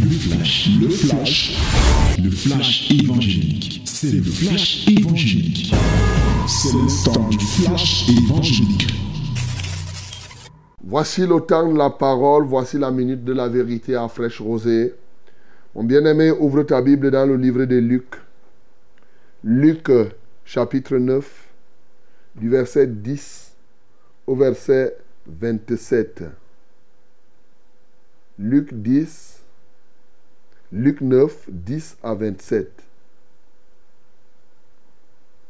Le flash, le flash, le flash évangélique. C'est le flash évangélique. C'est le temps du flash évangélique. Voici le temps de la parole, voici la minute de la vérité à fraîche rosée. Mon bien-aimé, ouvre ta Bible dans le livre de Luc. Luc chapitre 9, du verset 10 au verset 27. Luc 10, Luc 9, 10 à 27.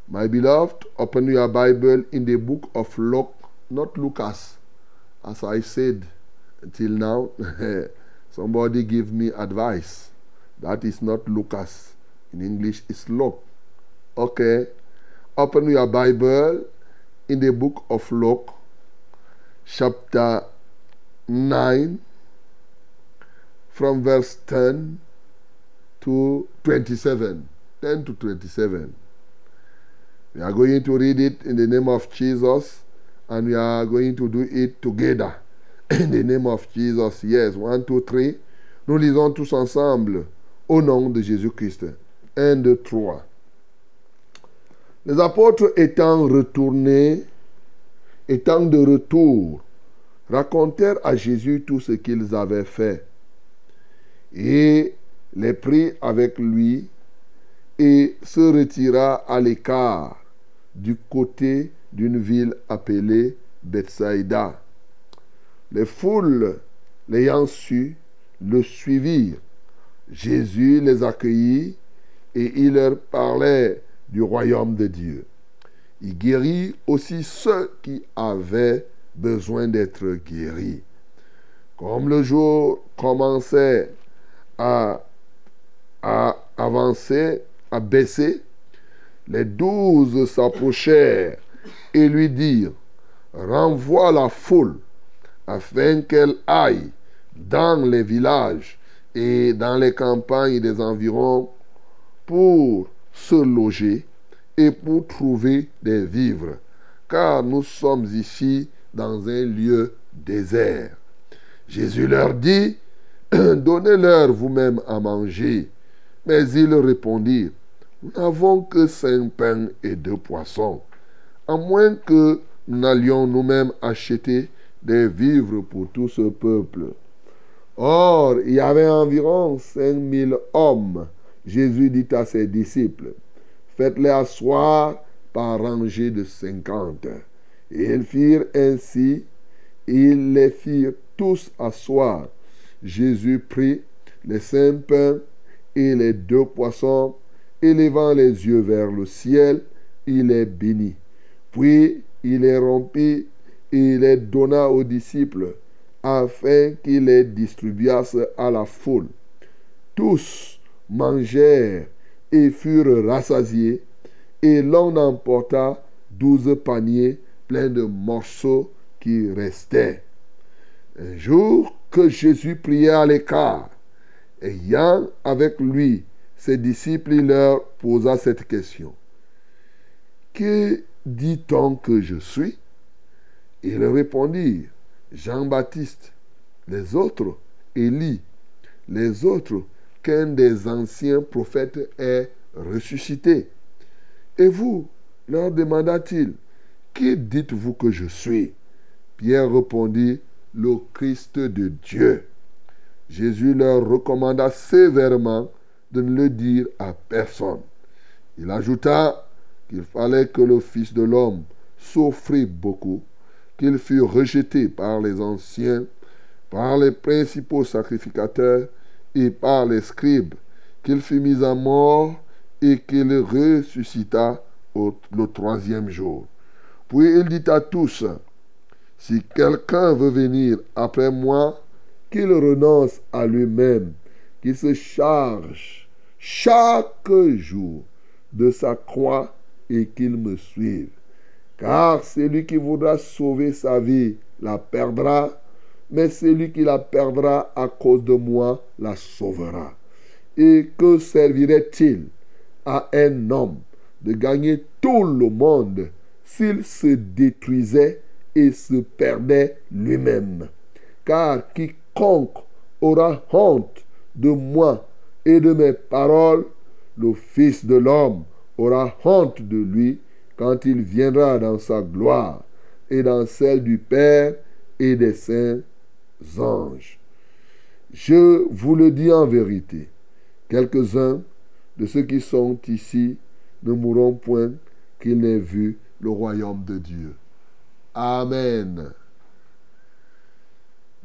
My beloved, open your Bible in the book of Luke, not Lucas. As I said until now, somebody give me advice. That is not Lucas. In English, it's Luke. Okay. Open your Bible in the book of Luke, chapter 9, from verse 10 to 27. 10 to 27. We are going to read it in the name of Jesus and we are going to do it together. In the name of Jesus. Yes, one, two, three. Nous lisons tous ensemble au nom de Jésus-Christ. Un, deux, trois. Les apôtres étant retournés, étant de retour, racontèrent à Jésus tout ce qu'ils avaient fait. Et les prit avec lui et se retira à l'écart du côté d'une ville appelée Bethsaïda. Les foules, l'ayant su, le suivirent. Jésus les accueillit et il leur parlait du royaume de Dieu. Il guérit aussi ceux qui avaient besoin d'être guéris. Comme le jour commençait à, avancer, à baisser, les douze s'approchèrent et lui dirent, renvoie la foule afin qu'elle aille dans les villages et dans les campagnes des environs pour se loger et pour trouver des vivres, car nous sommes ici dans un lieu désert. Jésus leur dit, Donnez-leur vous-même à manger. Mais ils répondirent, Nous n'avons que cinq pains et deux poissons, à moins que nous n'allions nous-mêmes acheter des vivres pour tout ce peuple. Or, il y avait environ cinq mille hommes. Jésus dit à ses disciples, Faites-les asseoir par rangée de cinquante. Et ils firent ainsi, ils les firent tous asseoir. Jésus prit les cinq pains et les deux poissons, élevant les yeux vers le ciel, il les bénit. Puis il les rompit et les donna aux disciples, afin qu'ils les distribuassent à la foule. Tous mangèrent et furent rassasiés, et l'on emporta douze paniers pleins de morceaux qui restaient. Un jour que Jésus priait à l'écart, ayant avec lui ses disciples, il leur posa cette question. Que dit-on que je suis? Ils répondirent, Jean-Baptiste, les autres, Élie, les autres, qu'un des anciens prophètes est ressuscité. Et vous, leur demanda-t-il, qui dites-vous que je suis? Pierre répondit, le Christ de Dieu. Jésus leur recommanda sévèrement de ne le dire à personne. Il ajouta qu'il fallait que le Fils de l'homme souffrit beaucoup, qu'il fût rejeté par les anciens, par les principaux sacrificateurs et par les scribes, qu'il fut mis à mort et qu'il ressuscita le troisième jour. Puis il dit à tous, si quelqu'un veut venir après moi, qu'il renonce à lui-même, qu'il se charge chaque jour de sa croix et qu'il me suive. Car celui qui voudra sauver sa vie la perdra, mais celui qui la perdra à cause de moi la sauvera. Et que servirait-il à un homme de gagner tout le monde s'il se détruisait et se perdait lui-même? Car quiconque aura honte de moi et de mes paroles, le Fils de l'homme aura honte de lui quand il viendra dans sa gloire et dans celle du Père et des saints anges. Je vous le dis en vérité, quelques-uns de ceux qui sont ici ne mourront point qu'ils n'aient vu le royaume de Dieu. Amen.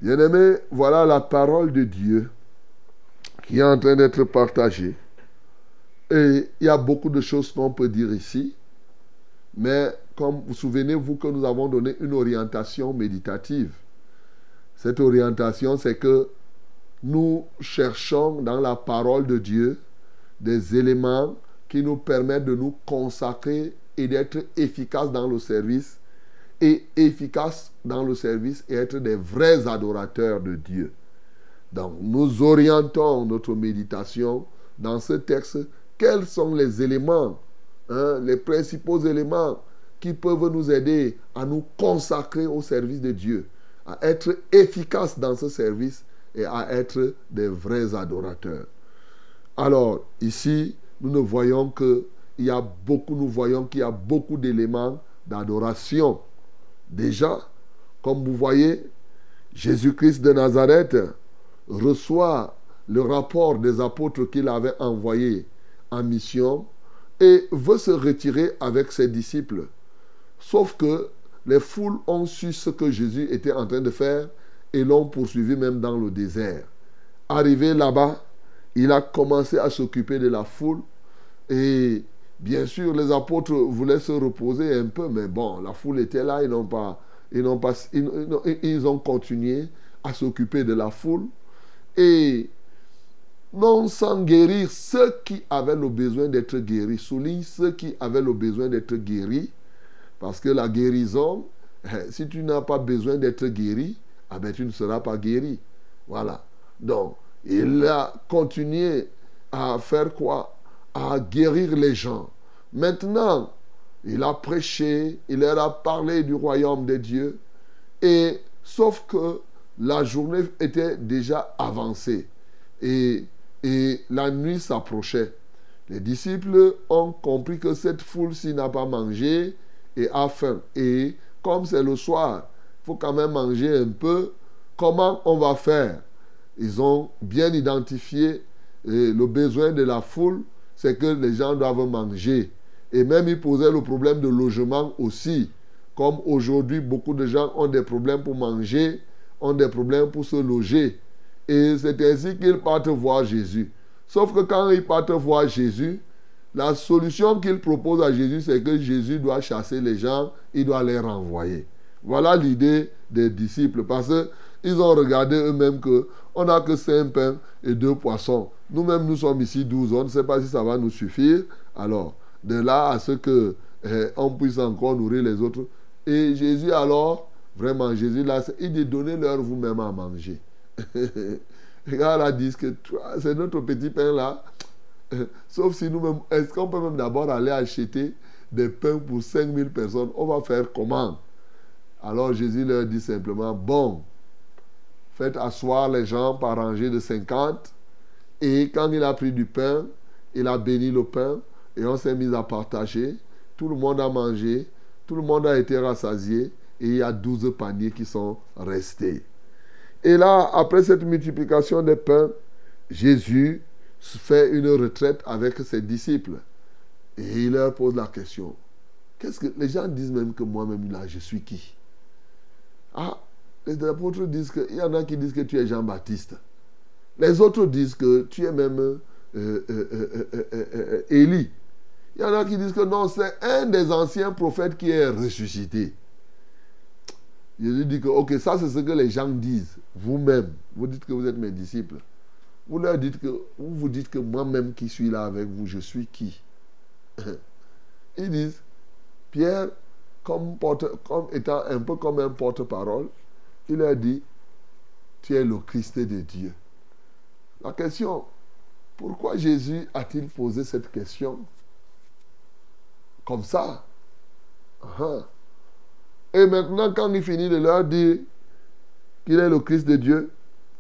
Bien-aimés, voilà la parole de Dieu qui est en train d'être partagée. Et il y a beaucoup de choses qu'on peut dire ici. Mais comme vous souvenez-vous que nous avons donné une orientation méditative. Cette orientation, c'est que nous cherchons dans la parole de Dieu des éléments qui nous permettent de nous consacrer et d'être efficaces dans le service et efficaces dans le service et être des vrais adorateurs de Dieu. Donc nous orientons notre méditation dans ce texte. Quels sont les éléments, hein, les principaux éléments qui peuvent nous aider à nous consacrer au service de Dieu, à être efficaces dans ce service et à être des vrais adorateurs? Alors ici, nous ne voyons que il y a beaucoup, nous voyons qu'il y a beaucoup d'éléments d'adoration. Déjà, comme vous voyez, Jésus-Christ de Nazareth reçoit le rapport des apôtres qu'il avait envoyés en mission et veut se retirer avec ses disciples. Sauf que les foules ont su ce que Jésus était en train de faire et l'ont poursuivi même dans le désert. Arrivé là-bas, il a commencé à s'occuper de la foule et bien sûr les apôtres voulaient se reposer un peu, mais bon, la foule était là, ils n'ont pas, ils ont continué à s'occuper de la foule et non sans guérir ceux qui avaient le besoin d'être guéris. Souligne ceux qui avaient le besoin d'être guéris. Parce que la guérison, eh, si tu n'as pas besoin d'être guéri, ah ben, tu ne seras pas guéri. Voilà. Donc, il a continué à faire quoi? À guérir les gens. Maintenant, il a prêché, il leur a parlé du royaume de Dieu. Et sauf que la journée était déjà avancée et, et la nuit s'approchait. Les disciples ont compris que cette foule-ci n'a pas mangé et a faim. Et comme c'est le soir, il faut quand même manger un peu. Comment on va faire? Ils ont bien identifié le besoin de la foule, c'est que les gens doivent manger. Et même ils posaient le problème de logement aussi. Comme aujourd'hui, beaucoup de gens ont des problèmes pour manger ont des problèmes pour se loger. Et c'est ainsi qu'ils partent voir Jésus. Sauf que quand ils partent voir Jésus, la solution qu'ils proposent à Jésus, c'est que Jésus doit chasser les gens, il doit les renvoyer. Voilà l'idée des disciples. Parce qu'ils ont regardé eux-mêmes que on n'a que cinq pains et deux poissons. Nous-mêmes, nous sommes ici douze. On ne sait pas si ça va nous suffire. Alors, de là à ce que eh, on puisse encore nourrir les autres. Et Jésus alors Vraiment, Jésus, là, il dit donnez-leur vous-même à manger. Regarde là, dit que c'est notre petit pain là. Sauf si nous-mêmes, est-ce qu'on peut même d'abord aller acheter des pains pour 5000 personnes? On va faire comment? Alors Jésus leur dit simplement bon, faites asseoir les gens par rangée de 50. Et quand il a pris du pain, il a béni le pain et on s'est mis à partager. Tout le monde a mangé, tout le monde a été rassasié et il y a douze paniers qui sont restés. Et là, après cette multiplication des pains, Jésus fait une retraite avec ses disciples. Et il leur pose la question. Qu'est-ce que les gens disent même que moi-même là, je suis qui? Ah, les apôtres disent que il y en a qui disent que tu es Jean-Baptiste. Les autres disent que tu es même euh, euh, euh, Élie. Il y en a qui disent que non, c'est un des anciens prophètes qui est ressuscité. Jésus dit que, ok, ça c'est ce que les gens disent. Vous-même, vous dites que vous êtes mes disciples. Vous leur dites que, vous vous dites que moi-même qui suis là avec vous, je suis qui? Ils disent, Pierre, comme, étant un peu comme un porte-parole, il leur dit, tu es le Christ de Dieu. La question, pourquoi Jésus a-t-il posé cette question comme ça? Et maintenant, quand il finit de leur dire qu'il est le Christ de Dieu,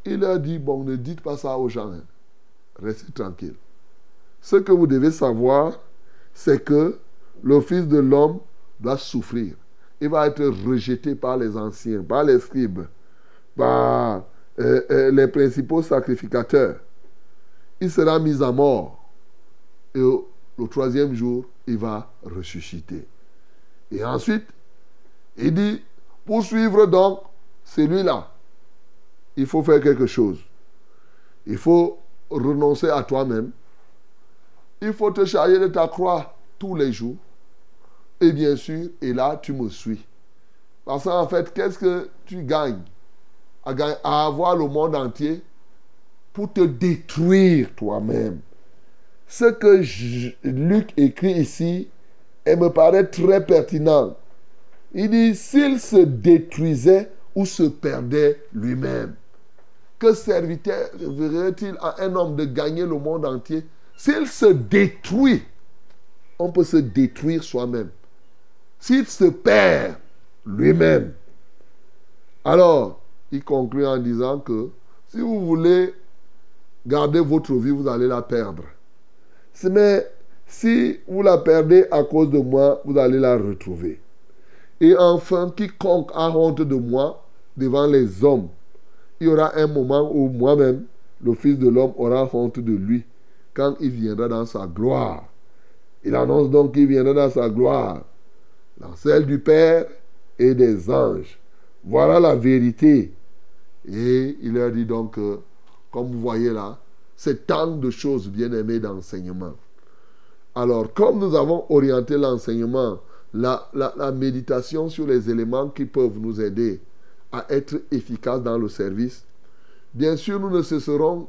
il leur dit, bon, ne dites pas ça aux gens. Hein. restez tranquille. Ce que vous devez savoir, c'est que le Fils de l'homme doit souffrir. Il va être rejeté par les anciens, par les scribes, par euh, euh, les principaux sacrificateurs. Il sera mis à mort. Et le troisième jour, il va ressusciter. Et ensuite, il dit, pour suivre donc celui-là, il faut faire quelque chose. Il faut renoncer à toi-même. Il faut te charger de ta croix tous les jours. Et bien sûr, et là, tu me suis. Parce qu'en fait, qu'est-ce que tu gagnes à, avoir le monde entier pour te détruire toi-même? Ce que Luc écrit ici, elle me paraît très pertinent. Il dit, s'il se détruisait ou se perdait lui-même, que servirait-il à un homme de gagner le monde entier? S'il se détruit, on peut se détruire soi-même. S'il se perd lui-même, alors il conclut en disant que si vous voulez garder votre vie, vous allez la perdre. Mais si vous la perdez à cause de moi, vous allez la retrouver. Et enfin, quiconque a honte de moi devant les hommes, il y aura un moment où moi-même, le Fils de l'homme, aura honte de lui quand il viendra dans sa gloire. Il annonce donc qu'il viendra dans sa gloire, celle du Père et des anges. Voilà la vérité. Et il leur dit donc, comme vous voyez là, c'est tant de choses bien aimées d'enseignement. Alors, comme nous avons orienté l'enseignement, la, méditation sur les éléments qui peuvent nous aider à être efficaces dans le service, bien sûr, nous ne cesserons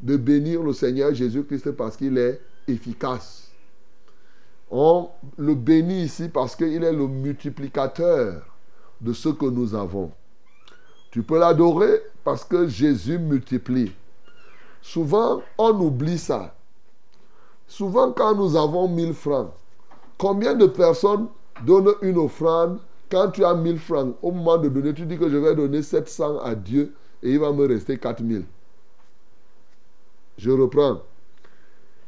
de bénir le Seigneur Jésus-Christ parce qu'il est efficace. On le bénit ici parce qu'il est le multiplicateur de ce que nous avons. Tu peux l'adorer parce que Jésus multiplie. Souvent, on oublie ça. Souvent, quand nous avons 1000 francs, combien de personnes donnent une offrande quand tu as 1000 francs? Au moment de donner, tu dis que je vais donner 700 à Dieu et il va me rester 4000. Je reprends.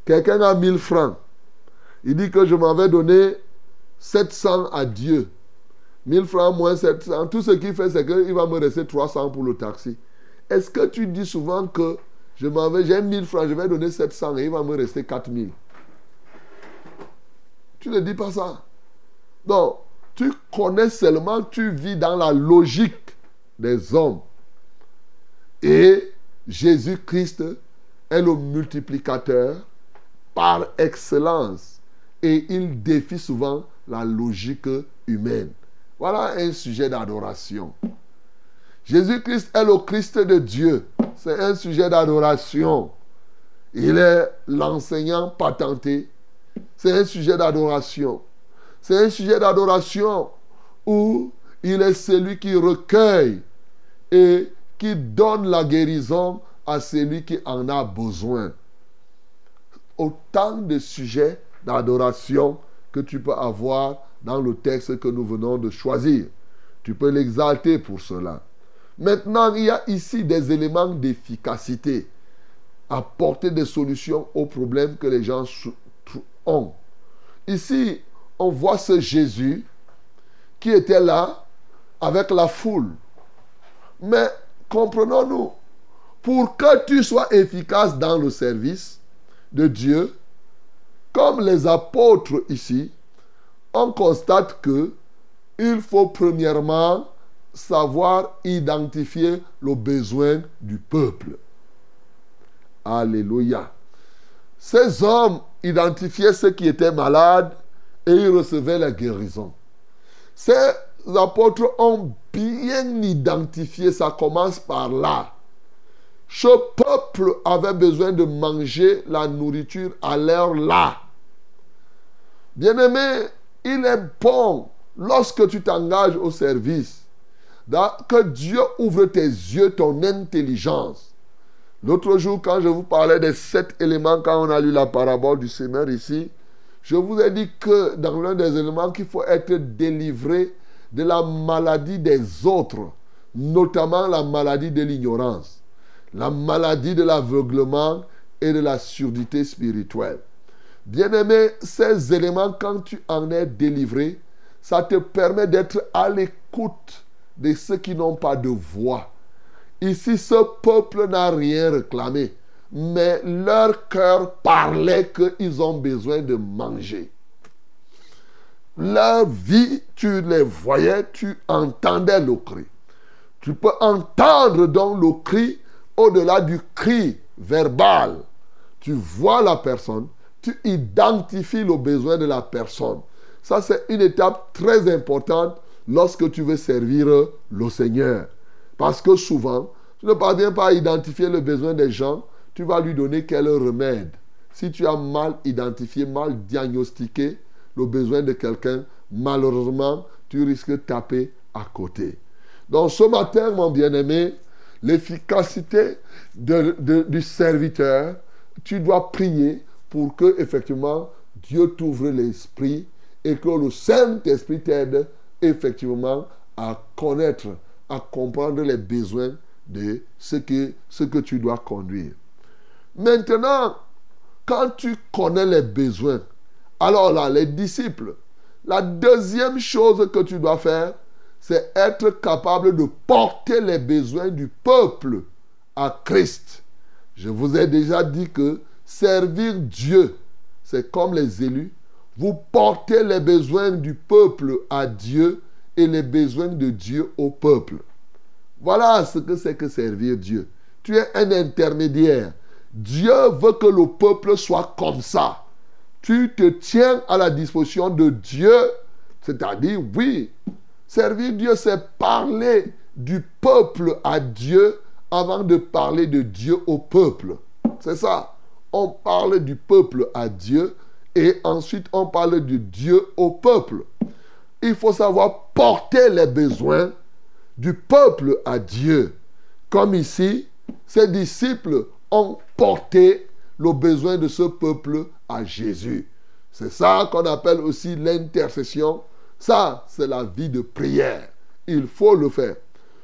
Quelqu'un a 1000 francs. Il dit que je m'en vais donner 700 à Dieu. 1000 francs moins 700. Tout ce qu'il fait, c'est qu'il va me rester 300 pour le taxi. Est-ce que tu dis souvent que je m'en vais, j'ai 1000 francs, je vais donner 700 et il va me rester 4000. Tu ne dis pas ça. Donc, tu connais seulement, tu vis dans la logique des hommes. Et Jésus-Christ est le multiplicateur par excellence. Et il défie souvent la logique humaine. Voilà un sujet d'adoration. Jésus-Christ est le Christ de Dieu. C'est un sujet d'adoration. Il est l'enseignant patenté. C'est un sujet d'adoration. C'est un sujet d'adoration où il est celui qui recueille et qui donne la guérison à celui qui en a besoin. Autant de sujets d'adoration que tu peux avoir dans le texte que nous venons de choisir. Tu peux l'exalter pour cela. Maintenant, il y a ici des éléments d'efficacité. Apporter des solutions aux problèmes que les gens ont. Ici, on voit ce Jésus qui était là avec la foule. Mais comprenons-nous, pour que tu sois efficace dans le service de Dieu, comme les apôtres ici, on constate que il faut premièrement savoir identifier le besoin du peuple. Alléluia. Ces hommes identifiaient ceux qui étaient malades et ils recevaient la guérison. Ces apôtres ont bien identifié, ça commence par là. Ce peuple avait besoin de manger la nourriture à l'heure là. Bien-aimé, il est bon lorsque tu t'engages au service que Dieu ouvre tes yeux, ton intelligence. L'autre jour, quand je vous parlais des sept éléments, quand on a lu la parabole du Seigneur ici, je vous ai dit que dans l'un des éléments, qu'il faut être délivré de la maladie des autres, notamment la maladie de l'ignorance, la maladie de l'aveuglement et de la surdité spirituelle. Bien-aimé, ces éléments, quand tu en es délivré, ça te permet d'être à l'écoute de ceux qui n'ont pas de voix. Ici, ce peuple n'a rien réclamé, mais leur cœur parlait qu'ils ont besoin de manger. Leur vie, tu les voyais, tu entendais le cri. Tu peux entendre donc le cri au-delà du cri verbal. Tu vois la personne, tu identifies le besoin de la personne. Ça, c'est une étape très importante lorsque tu veux servir le Seigneur. Parce que souvent, tu ne parviens pas à identifier le besoin des gens, tu vas lui donner quel remède. Si tu as mal identifié, mal diagnostiqué le besoin de quelqu'un, malheureusement, tu risques de taper à côté. Donc ce matin, mon bien-aimé, l'efficacité du serviteur, tu dois prier pour que effectivement Dieu t'ouvre l'esprit et que le Saint-Esprit t'aide effectivement à connaître, à comprendre les besoins de ce que, tu dois conduire. Maintenant, quand tu connais les besoins, alors là, les disciples, la deuxième chose que tu dois faire, c'est être capable de porter les besoins du peuple à Christ. Je vous ai déjà dit que servir Dieu, c'est comme les élus. Vous portez les besoins du peuple à Dieu et les besoins de Dieu au peuple. Voilà ce que c'est que servir Dieu. Tu es un intermédiaire. Dieu veut que le peuple soit comme ça. Tu te tiens à la disposition de Dieu. C'est-à-dire, oui, servir Dieu, c'est parler du peuple à Dieu avant de parler de Dieu au peuple. C'est ça. On parle du peuple à Dieu et ensuite on parle de Dieu au peuple. Il faut savoir porter les besoins du peuple à Dieu. Comme ici, ces disciples ont porté le besoin de ce peuple à Jésus. C'est ça qu'on appelle aussi l'intercession. Ça, c'est la vie de prière. Il faut le faire.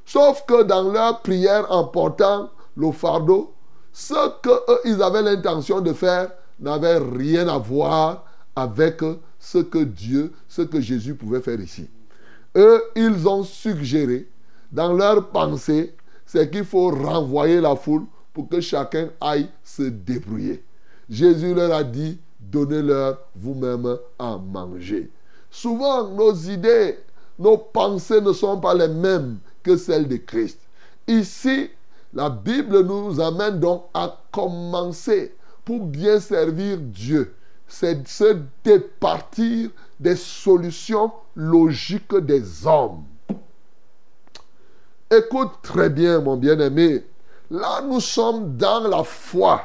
Sauf que dans leur prière en portant le fardeau, ce qu'ils avaient l'intention de faire n'avait rien à voir avec ce que Dieu, ce que Jésus pouvait faire ici. Eux, ils ont suggéré dans leur pensée, c'est qu'il faut renvoyer la foule pour que chacun aille se débrouiller. Jésus leur a dit, donnez-leur vous-même à manger. Souvent, nos idées, nos pensées ne sont pas les mêmes que celles de Christ. Ici, la Bible nous amène donc à commencer pour bien servir Dieu. C'est se départir des solutions logiques des hommes. Écoute très bien, mon bien-aimé. Là, nous sommes dans la foi.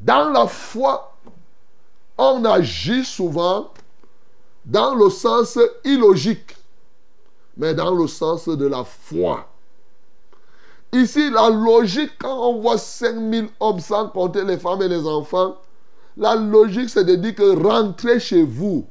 Dans la foi, on agit souvent dans le sens illogique, mais dans le sens de la foi. Ici, la logique, quand on voit 5000 hommes sans compter les femmes et les enfants, la logique, c'est de dire que rentrez chez vous.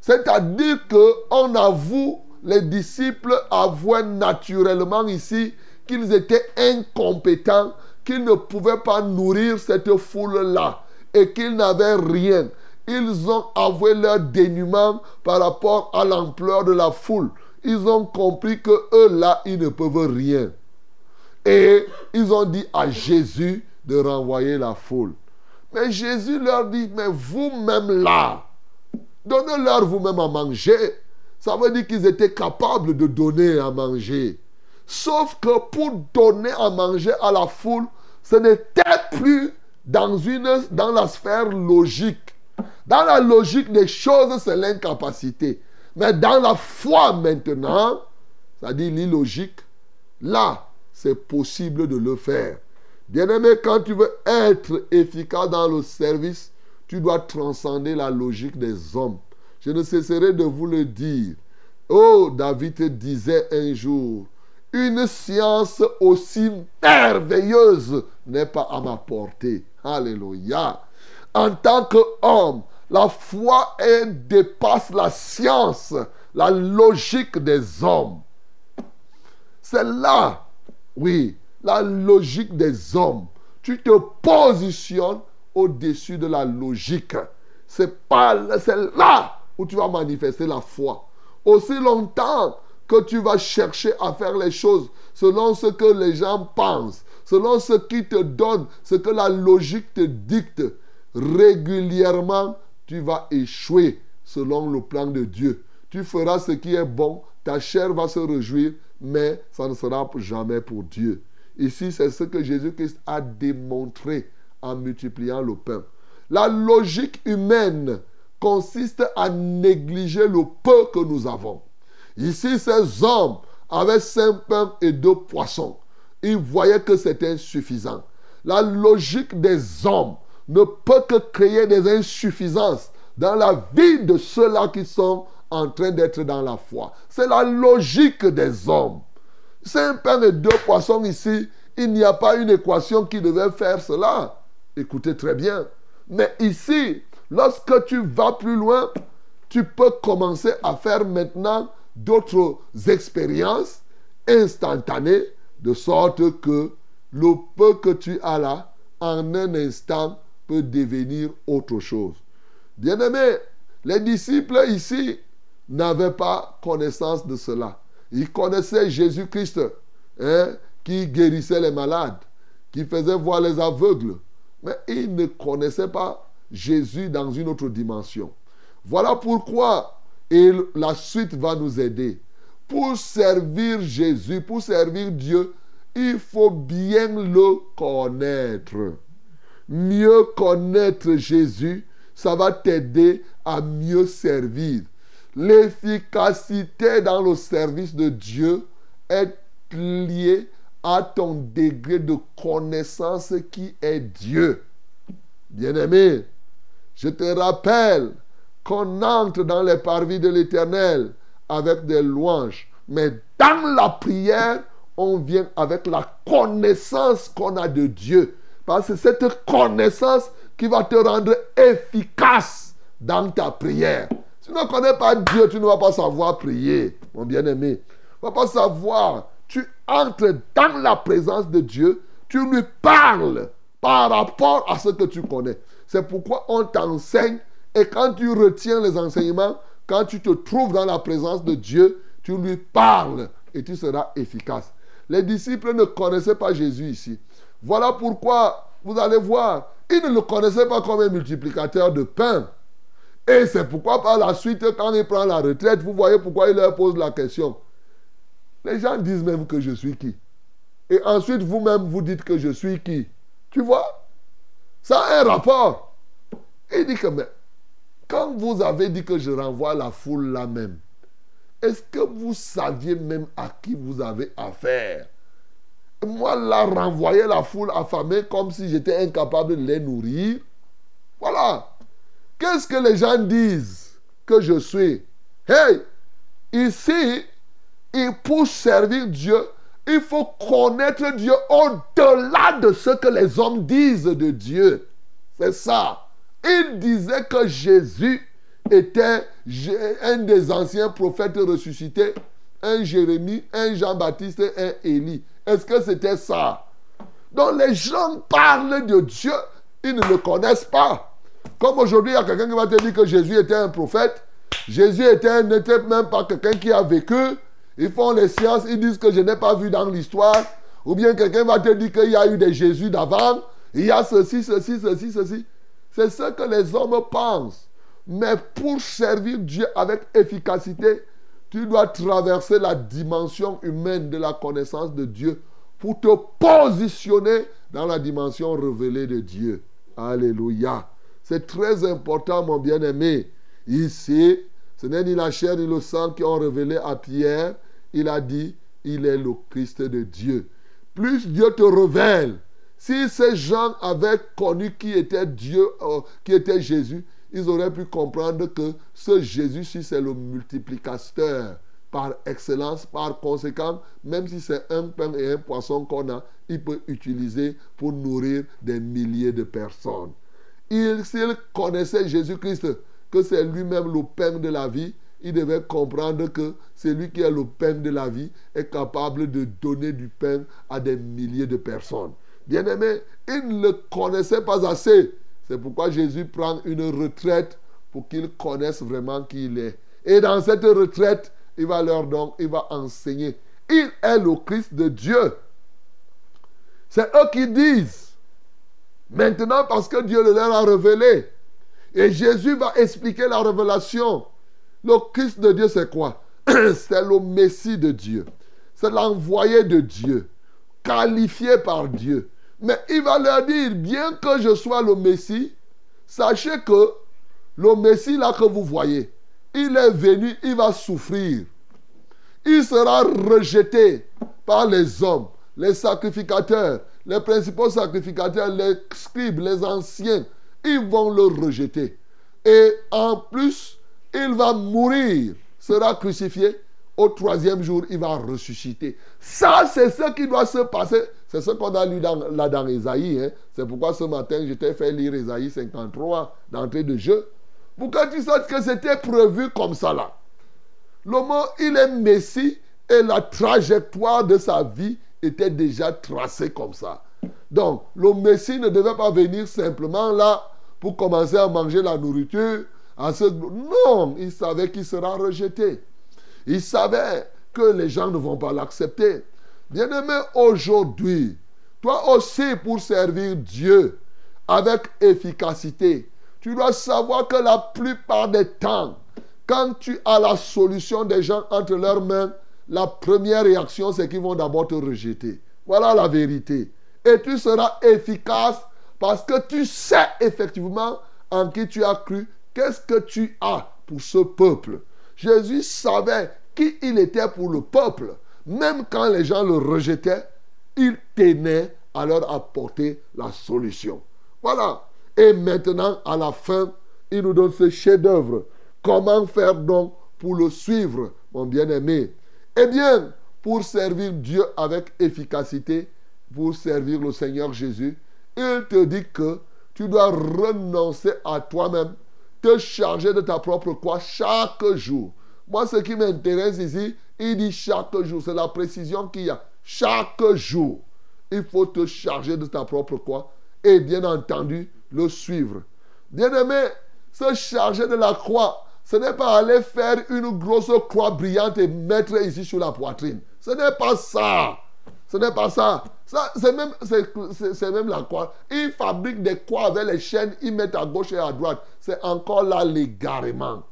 C'est-à-dire qu'on avoue, les disciples avouaient naturellement ici qu'ils étaient incompétents, qu'ils ne pouvaient pas nourrir cette foule-là et qu'ils n'avaient rien. Ils ont avoué leur dénuement par rapport à l'ampleur de la foule. Ils ont compris que eux là, ils ne peuvent rien. Et ils ont dit à Jésus de renvoyer la foule. Mais Jésus leur dit, mais vous-même là, donnez-leur vous-même à manger. Ça veut dire qu'ils étaient capables de donner à manger. Sauf que pour donner à manger à la foule, ce n'était plus dans, une, dans la sphère logique. Dans la logique des choses, c'est l'incapacité. Mais dans la foi maintenant, c'est-à-dire l'illogique, là, c'est possible de le faire. Bien-aimé, quand tu veux être efficace dans le service, tu dois transcender la logique des hommes. Je ne cesserai de vous le dire. Oh, David disait un jour, une science aussi merveilleuse n'est pas à ma portée. Alléluia. En tant qu'homme, la foi dépasse la science, la logique des hommes. C'est là, oui, la logique des hommes. tu te positionnes au-dessus de la logique. C'est là où tu vas manifester la foi. Aussi longtemps que tu vas chercher à faire les choses selon ce que les gens pensent, selon ce qui te donne, ce que la logique te dicte, régulièrement, tu vas échouer selon le plan de Dieu. Tu feras ce qui est bon, ta chair va se réjouir, mais ça ne sera jamais pour Dieu. Ici, c'est ce que Jésus-Christ a démontré en multipliant le pain. La logique humaine consiste à négliger le peu que nous avons. Ici, ces hommes avaient cinq pains et deux poissons. Ils voyaient que c'était insuffisant. La logique des hommes ne peut que créer des insuffisances dans la vie de ceux-là qui sont en train d'être dans la foi. C'est la logique des hommes. Cinq pains et deux poissons ici, il n'y a pas une équation qui devait faire cela. Écoutez très bien. Mais ici, lorsque tu vas plus loin, tu peux commencer à faire maintenant d'autres expériences instantanées, de sorte que le peu que tu as là, en un instant, peut devenir autre chose. Bien-aimés, les disciples ici n'avaient pas connaissance de cela. Ils connaissaient Jésus-Christ, hein, qui guérissait les malades, qui faisait voir les aveugles, mais ils ne connaissaient pas Jésus dans une autre dimension. Voilà pourquoi la suite va nous aider. Pour servir Jésus, pour servir Dieu, il faut bien le connaître. Mieux connaître Jésus, ça va t'aider à mieux servir. L'efficacité dans le service de Dieu est liée à ton degré de connaissance qui est Dieu. Bien-aimé, je te rappelle qu'on entre dans les parvis de l'Éternel avec des louanges. Mais dans la prière, on vient avec la connaissance qu'on a de Dieu. Parce que c'est cette connaissance qui va te rendre efficace dans ta prière. Tu ne connais pas Dieu, tu ne vas pas savoir prier, mon bien-aimé. Tu ne vas pas savoir. Tu entres dans la présence de Dieu, tu lui parles par rapport à ce que tu connais. C'est pourquoi on t'enseigne et quand tu retiens les enseignements, quand tu te trouves dans la présence de Dieu, tu lui parles et tu seras efficace. Les disciples ne connaissaient pas Jésus ici. Voilà pourquoi, vous allez voir, ils ne le connaissaient pas comme un multiplicateur de pain. Et c'est pourquoi par la suite, quand il prend la retraite, vous voyez pourquoi il leur pose la question. Les gens disent même que je suis qui. Et ensuite, vous-même, vous dites que je suis qui. Tu vois? Ça a un rapport. Il dit que, mais quand vous avez dit que je renvoie la foule là même, est-ce que vous saviez même à qui vous avez affaire? Moi, là, renvoyer la foule affamée comme si j'étais incapable de les nourrir. Voilà. Qu'est-ce que les gens disent que je suis? Hey, ici, pour servir Dieu, il faut connaître Dieu au-delà de ce que les hommes disent de Dieu. C'est ça. Il disait que Jésus était un des anciens prophètes ressuscités, un Jérémie, un Jean-Baptiste et un Élie. Est-ce que c'était ça? Donc les gens parlent de Dieu, ils ne le connaissent pas. Comme aujourd'hui, il y a quelqu'un qui va te dire que Jésus était un prophète. Jésus était, n'était même pas quelqu'un qui a vécu. Ils font les sciences, ils disent que je n'ai pas vu dans l'histoire. Ou bien quelqu'un va te dire qu'il y a eu des Jésus d'avant. Il y a ceci, ceci, ceci, ceci. C'est ce que les hommes pensent. Mais pour servir Dieu avec efficacité, tu dois traverser la dimension humaine de la connaissance de Dieu pour te positionner dans la dimension révélée de Dieu. Alléluia. C'est très important, mon bien-aimé. Ici, ce n'est ni la chair ni le sang qui ont révélé à Pierre. Il a dit, il est le Christ de Dieu. Plus Dieu te révèle, si ces gens avaient connu qui était Dieu, euh, qui était Jésus, ils auraient pu comprendre que ce Jésus-ci, c'est le multiplicateur par excellence. Par conséquent, même si c'est un pain et un poisson qu'on a, il peut utiliser pour nourrir des milliers de personnes. S'il connaissait Jésus-Christ, que c'est lui-même le pain de la vie, il devait comprendre que celui qui est le pain de la vie est capable de donner du pain à des milliers de personnes. Bien-aimé, ils ne le connaissaient pas assez. C'est pourquoi Jésus prend une retraite pour qu'ils connaissent vraiment qui il est. Et dans cette retraite, il va leur donner, il va enseigner. Il est le Christ de Dieu. C'est eux qui disent. Maintenant, parce que Dieu le leur a révélé. Et Jésus va expliquer la révélation. Le Christ de Dieu, c'est quoi? C'est le Messie de Dieu. C'est l'envoyé de Dieu, qualifié par Dieu. Mais il va leur dire, bien que je sois le Messie, sachez que le Messie là que vous voyez, il est venu, il va souffrir. Il sera rejeté par les hommes, les sacrificateurs, les principaux sacrificateurs, les scribes, les anciens. Ils vont le rejeter. Et en plus, il va mourir, sera crucifié. Au troisième jour, il va ressusciter. Ça, c'est ce qui doit se passer. C'est ce qu'on a lu dans, là dans Esaïe. Hein. C'est pourquoi ce matin, je t'ai fait lire Esaïe 53 d'entrée de jeu. Pour que tu saches que c'était prévu comme ça là. Le mot, il est Messie et la trajectoire de sa vie était déjà tracée comme ça. Donc, le Messie ne devait pas venir simplement là pour commencer à manger la nourriture. Non, il savait qu'il sera rejeté. Il savait que les gens ne vont pas l'accepter. Bien-aimé, aujourd'hui, toi aussi, pour servir Dieu avec efficacité, tu dois savoir que la plupart des temps, quand tu as la solution des gens entre leurs mains, la première réaction, c'est qu'ils vont d'abord te rejeter. Voilà la vérité. Et tu seras efficace parce que tu sais effectivement en qui tu as cru, qu'est-ce que tu as pour ce peuple? Jésus savait qui il était pour le peuple. Même quand les gens le rejetaient, il tenait à leur apporter la solution. Voilà. Et maintenant, à la fin, il nous donne ce chef-d'œuvre. Comment faire donc pour le suivre, mon bien-aimé? Eh bien, pour servir Dieu avec efficacité, pour servir le Seigneur Jésus, il te dit que tu dois renoncer à toi-même, te charger de ta propre croix chaque jour. Moi, ce qui m'intéresse ici, il dit chaque jour, c'est la précision qu'il y a. Chaque jour, il faut te charger de ta propre croix et bien entendu, le suivre. Bien-aimé, se charger de la croix, ce n'est pas aller faire une grosse croix brillante et mettre ici sur la poitrine. Ce n'est pas ça. Ce n'est pas ça. ça c'est même, c'est, même la croix. Ils fabriquent des croix avec les chaînes, ils mettent à gauche et à droite. C'est encore là l'égarement.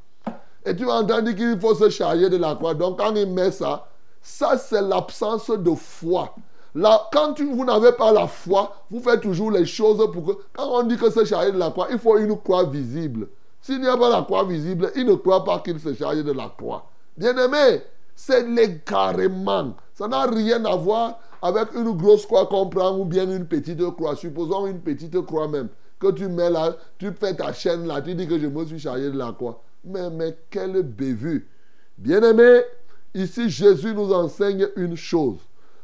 Et tu as entendu qu'il faut se charger de la croix. Donc quand il met ça, ça c'est l'absence de foi. Là, quand vous n'avez pas la foi, vous faites toujours les choses pour que... Quand on dit que se charger de la croix, il faut une croix visible. S'il n'y a pas la croix visible, il ne croit pas qu'il se charge de la croix. Bien-aimé, c'est l'égarement. Ça n'a rien à voir avec une grosse croix qu'on prend ou bien une petite croix. Supposons une petite croix même. Que tu mets là, tu fais ta chaîne là, tu dis que je me suis chargé de la croix. Mais, mais quelle bévue. Bien-aimé, ici Jésus nous enseigne une chose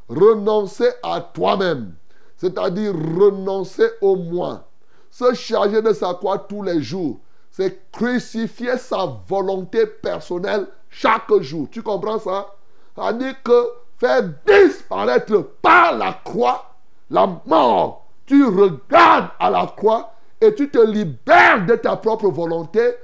renoncer à toi-même, c'est-à-dire renoncer au moi, se charger de sa croix tous les jours, c'est crucifier sa volonté personnelle chaque jour. Tu comprends ça? C'est-à-dire que faire disparaître par la croix la mort. Tu regardes à la croix et tu te libères de ta propre volonté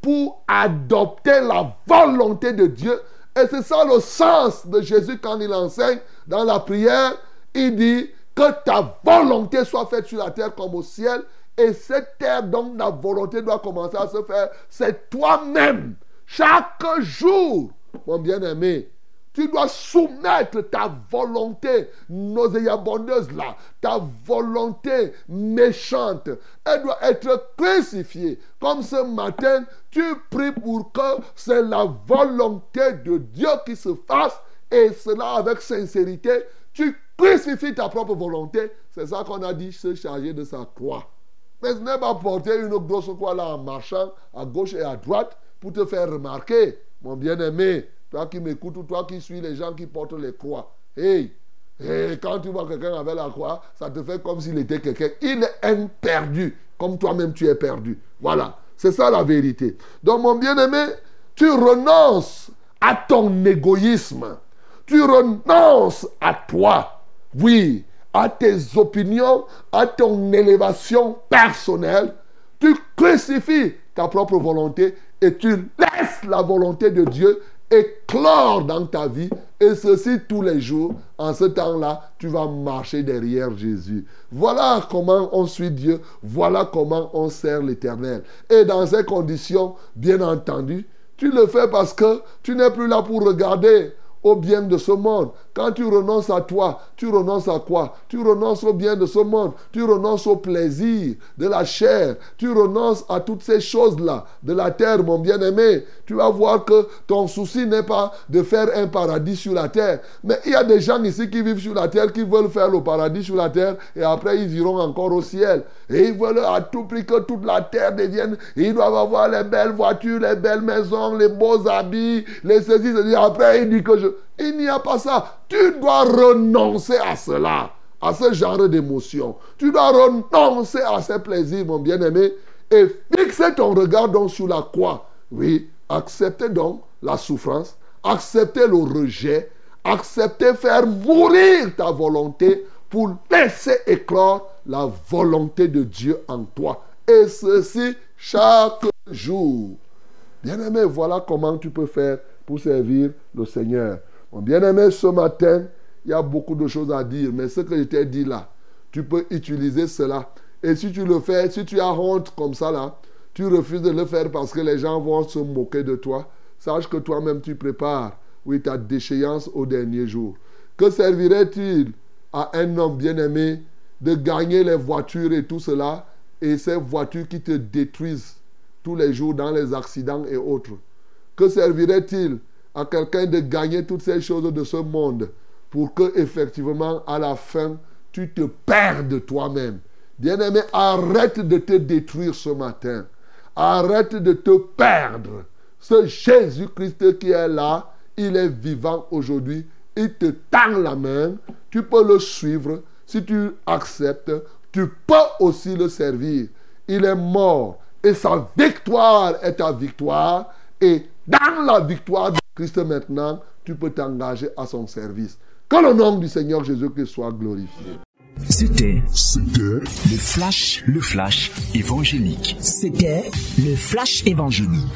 pour adopter la volonté de Dieu et c'est ça le sens de Jésus quand il enseigne dans la prière. Il dit que ta volonté soit faite sur la terre comme au ciel. Et cette terre dont la volonté doit commencer à se faire, c'est toi-même. Chaque jour, mon bien-aimé, tu dois soumettre ta volonté nauséabondeuse là, ta volonté méchante. Elle doit être crucifiée. Comme ce matin, tu pries pour que c'est la volonté de Dieu qui se fasse et cela avec sincérité. Tu crucifies ta propre volonté. C'est ça qu'on a dit, se charger de sa croix. Mais ce n'est pas porter une grosse croix là en marchant à gauche et à droite pour te faire remarquer, mon bien-aimé. Toi qui m'écoutes ou toi qui suis les gens qui portent les croix. Hey, quand tu vois quelqu'un avec la croix, ça te fait comme s'il était quelqu'un. Il est perdu, comme toi-même tu es perdu. Voilà, c'est ça la vérité. Donc mon bien-aimé, tu renonces à ton égoïsme. Tu renonces à toi. Oui, à tes opinions, à ton élévation personnelle, tu crucifies ta propre volonté et tu laisses la volonté de Dieu éclore dans ta vie. Et ceci tous les jours. En ce temps-là, tu vas marcher derrière Jésus. Voilà comment on suit Dieu. Voilà comment on sert l'Éternel. Et dans ces conditions, bien entendu, tu le fais parce que tu n'es plus là pour regarder au bien de ce monde. Quand tu renonces à toi, tu renonces à quoi? Tu renonces au bien de ce monde. Tu renonces au plaisir de la chair. Tu renonces à toutes ces choses-là de la terre, mon bien-aimé. Tu vas voir que ton souci n'est pas de faire un paradis sur la terre. Mais il y a des gens ici qui vivent sur la terre, qui veulent faire le paradis sur la terre et après ils iront encore au ciel. Et ils veulent à tout prix que toute la terre devienne. Ils doivent avoir les belles voitures, les belles maisons, les beaux habits, les ceci, ceci. Après, ils disent que je. Il n'y a pas ça. Tu dois renoncer à cela, à ce genre d'émotion. Tu dois renoncer à ces plaisirs, mon bien-aimé, et fixer ton regard sur la croix. Oui, accepter donc la souffrance, accepter le rejet, accepter faire mourir ta volonté pour laisser éclore la volonté de Dieu en toi. Et ceci chaque jour. Bien-aimé, voilà comment tu peux faire pour servir le Seigneur. Mon bien-aimé, ce matin, il y a beaucoup de choses à dire, mais ce que je t'ai dit là, tu peux utiliser cela. Et si tu le fais, si tu as honte comme ça là, tu refuses de le faire parce que les gens vont se moquer de toi, sache que toi-même tu prépares, oui, ta déchéance au dernier jour. Que servirait-il à un homme bien-aimé de gagner les voitures et tout cela, et ces voitures qui te détruisent tous les jours dans les accidents et autres? Que servirait-il à quelqu'un de gagner toutes ces choses de ce monde pour que effectivement à la fin tu te perdes toi-même? Bien-aimé, arrête de te détruire ce matin. Arrête de te perdre. Ce Jésus-Christ qui est là, il est vivant aujourd'hui. Il te tend la main. Tu peux le suivre. Si tu acceptes, tu peux aussi le servir. Il est mort. Et sa victoire est ta victoire. Et dans la victoire de Christ maintenant, tu peux t'engager à son service. Que le nom du Seigneur Jésus-Christ soit glorifié. C'était, le flash, le flash évangélique. C'était le flash évangélique.